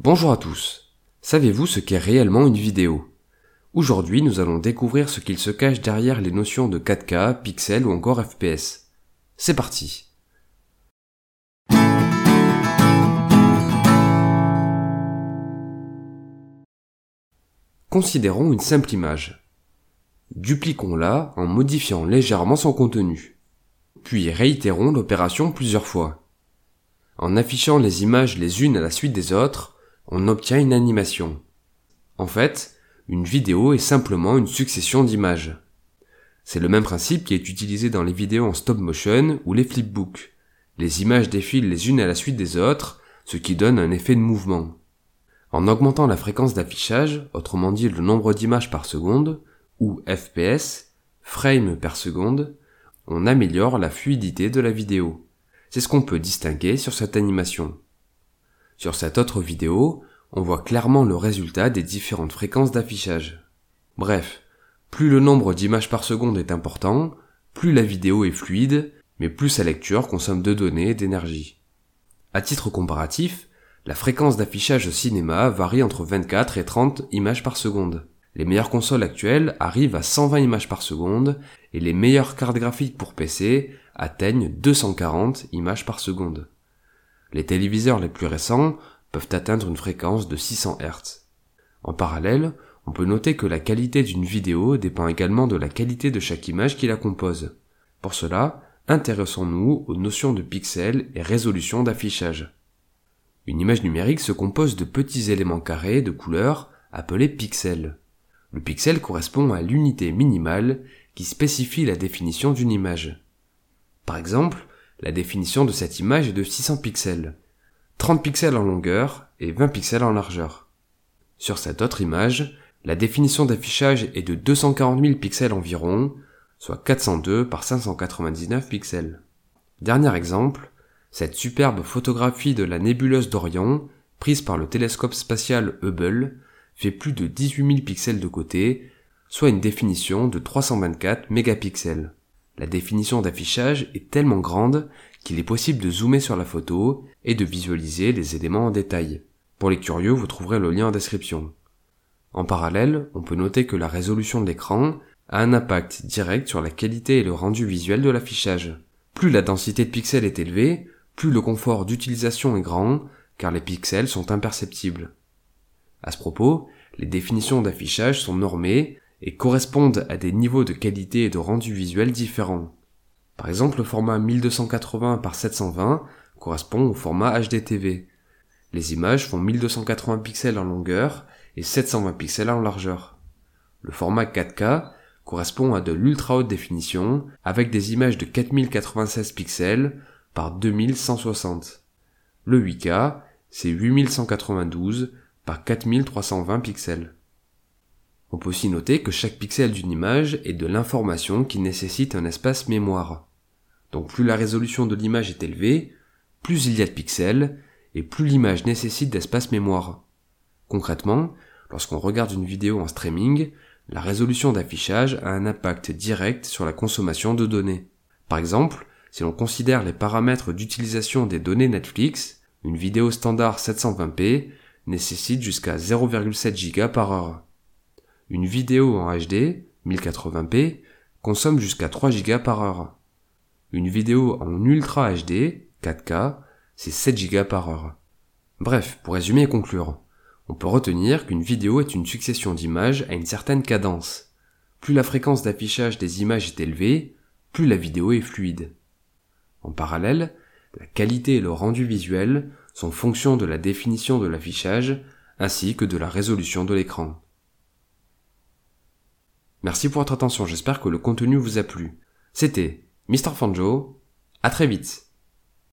Bonjour à tous. Savez-vous ce qu'est réellement une vidéo? Aujourd'hui, nous allons découvrir ce qu'il se cache derrière les notions de 4K, pixels ou encore FPS. C'est parti. Considérons une simple image. Dupliquons-la en modifiant légèrement son contenu. Puis réitérons l'opération plusieurs fois. En affichant les images les unes à la suite des autres, on obtient une animation. En fait, une vidéo est simplement une succession d'images. C'est le même principe qui est utilisé dans les vidéos en stop motion ou les flipbooks. Les images défilent les unes à la suite des autres, ce qui donne un effet de mouvement. En augmentant la fréquence d'affichage, autrement dit le nombre d'images par seconde, ou FPS, frame per seconde, on améliore la fluidité de la vidéo. C'est ce qu'on peut distinguer sur cette animation. Sur cette autre vidéo, on voit clairement le résultat des différentes fréquences d'affichage. Bref, plus le nombre d'images par seconde est important, plus la vidéo est fluide, mais plus sa lecture consomme de données et d'énergie. À titre comparatif, la fréquence d'affichage au cinéma varie entre 24 et 30 images par seconde. Les meilleures consoles actuelles arrivent à 120 images par seconde et les meilleures cartes graphiques pour PC atteignent 240 images par seconde. Les téléviseurs les plus récents peuvent atteindre une fréquence de 600 Hz. En parallèle, on peut noter que la qualité d'une vidéo dépend également de la qualité de chaque image qui la compose. Pour cela, intéressons-nous aux notions de pixels et résolution d'affichage. Une image numérique se compose de petits éléments carrés de couleur appelés pixels. Le pixel correspond à l'unité minimale qui spécifie la définition d'une image. Par exemple, la définition de cette image est de 600 pixels, 30 pixels en longueur et 20 pixels en largeur. Sur cette autre image, la définition d'affichage est de 240 000 pixels environ, soit 402 par 599 pixels. Dernier exemple, cette superbe photographie de la nébuleuse d'Orion, prise par le télescope spatial Hubble, fait plus de 18 000 pixels de côté, soit une définition de 324 mégapixels. La définition d'affichage est tellement grande qu'il est possible de zoomer sur la photo et de visualiser les éléments en détail. Pour les curieux, vous trouverez le lien en description. En parallèle, on peut noter que la résolution de l'écran a un impact direct sur la qualité et le rendu visuel de l'affichage. Plus la densité de pixels est élevée, plus le confort d'utilisation est grand, car les pixels sont imperceptibles. À ce propos, les définitions d'affichage sont normées et correspondent à des niveaux de qualité et de rendu visuel différents. Par exemple, le format 1280 par 720 correspond au format HDTV. Les images font 1280 pixels en longueur et 720 pixels en largeur. Le format 4K correspond à de l'ultra haute définition avec des images de 4096 pixels par 2160. Le 8K, c'est 8192 par 4320 pixels. On peut aussi noter que chaque pixel d'une image est de l'information qui nécessite un espace mémoire. Donc plus la résolution de l'image est élevée, plus il y a de pixels, et plus l'image nécessite d'espace mémoire. Concrètement, lorsqu'on regarde une vidéo en streaming, la résolution d'affichage a un impact direct sur la consommation de données. Par exemple, si l'on considère les paramètres d'utilisation des données Netflix, une vidéo standard 720p nécessite jusqu'à 0,7 Go par heure. Une vidéo en HD, 1080p, consomme jusqu'à 3 Go par heure. Une vidéo en Ultra HD, 4K, c'est 7 Go par heure. Bref, pour résumer et conclure, on peut retenir qu'une vidéo est une succession d'images à une certaine cadence. Plus la fréquence d'affichage des images est élevée, plus la vidéo est fluide. En parallèle, la qualité et le rendu visuel sont fonction de la définition de l'affichage ainsi que de la résolution de l'écran. Merci pour votre attention, j'espère que le contenu vous a plu. C'était Mr. Fanjo, à très vite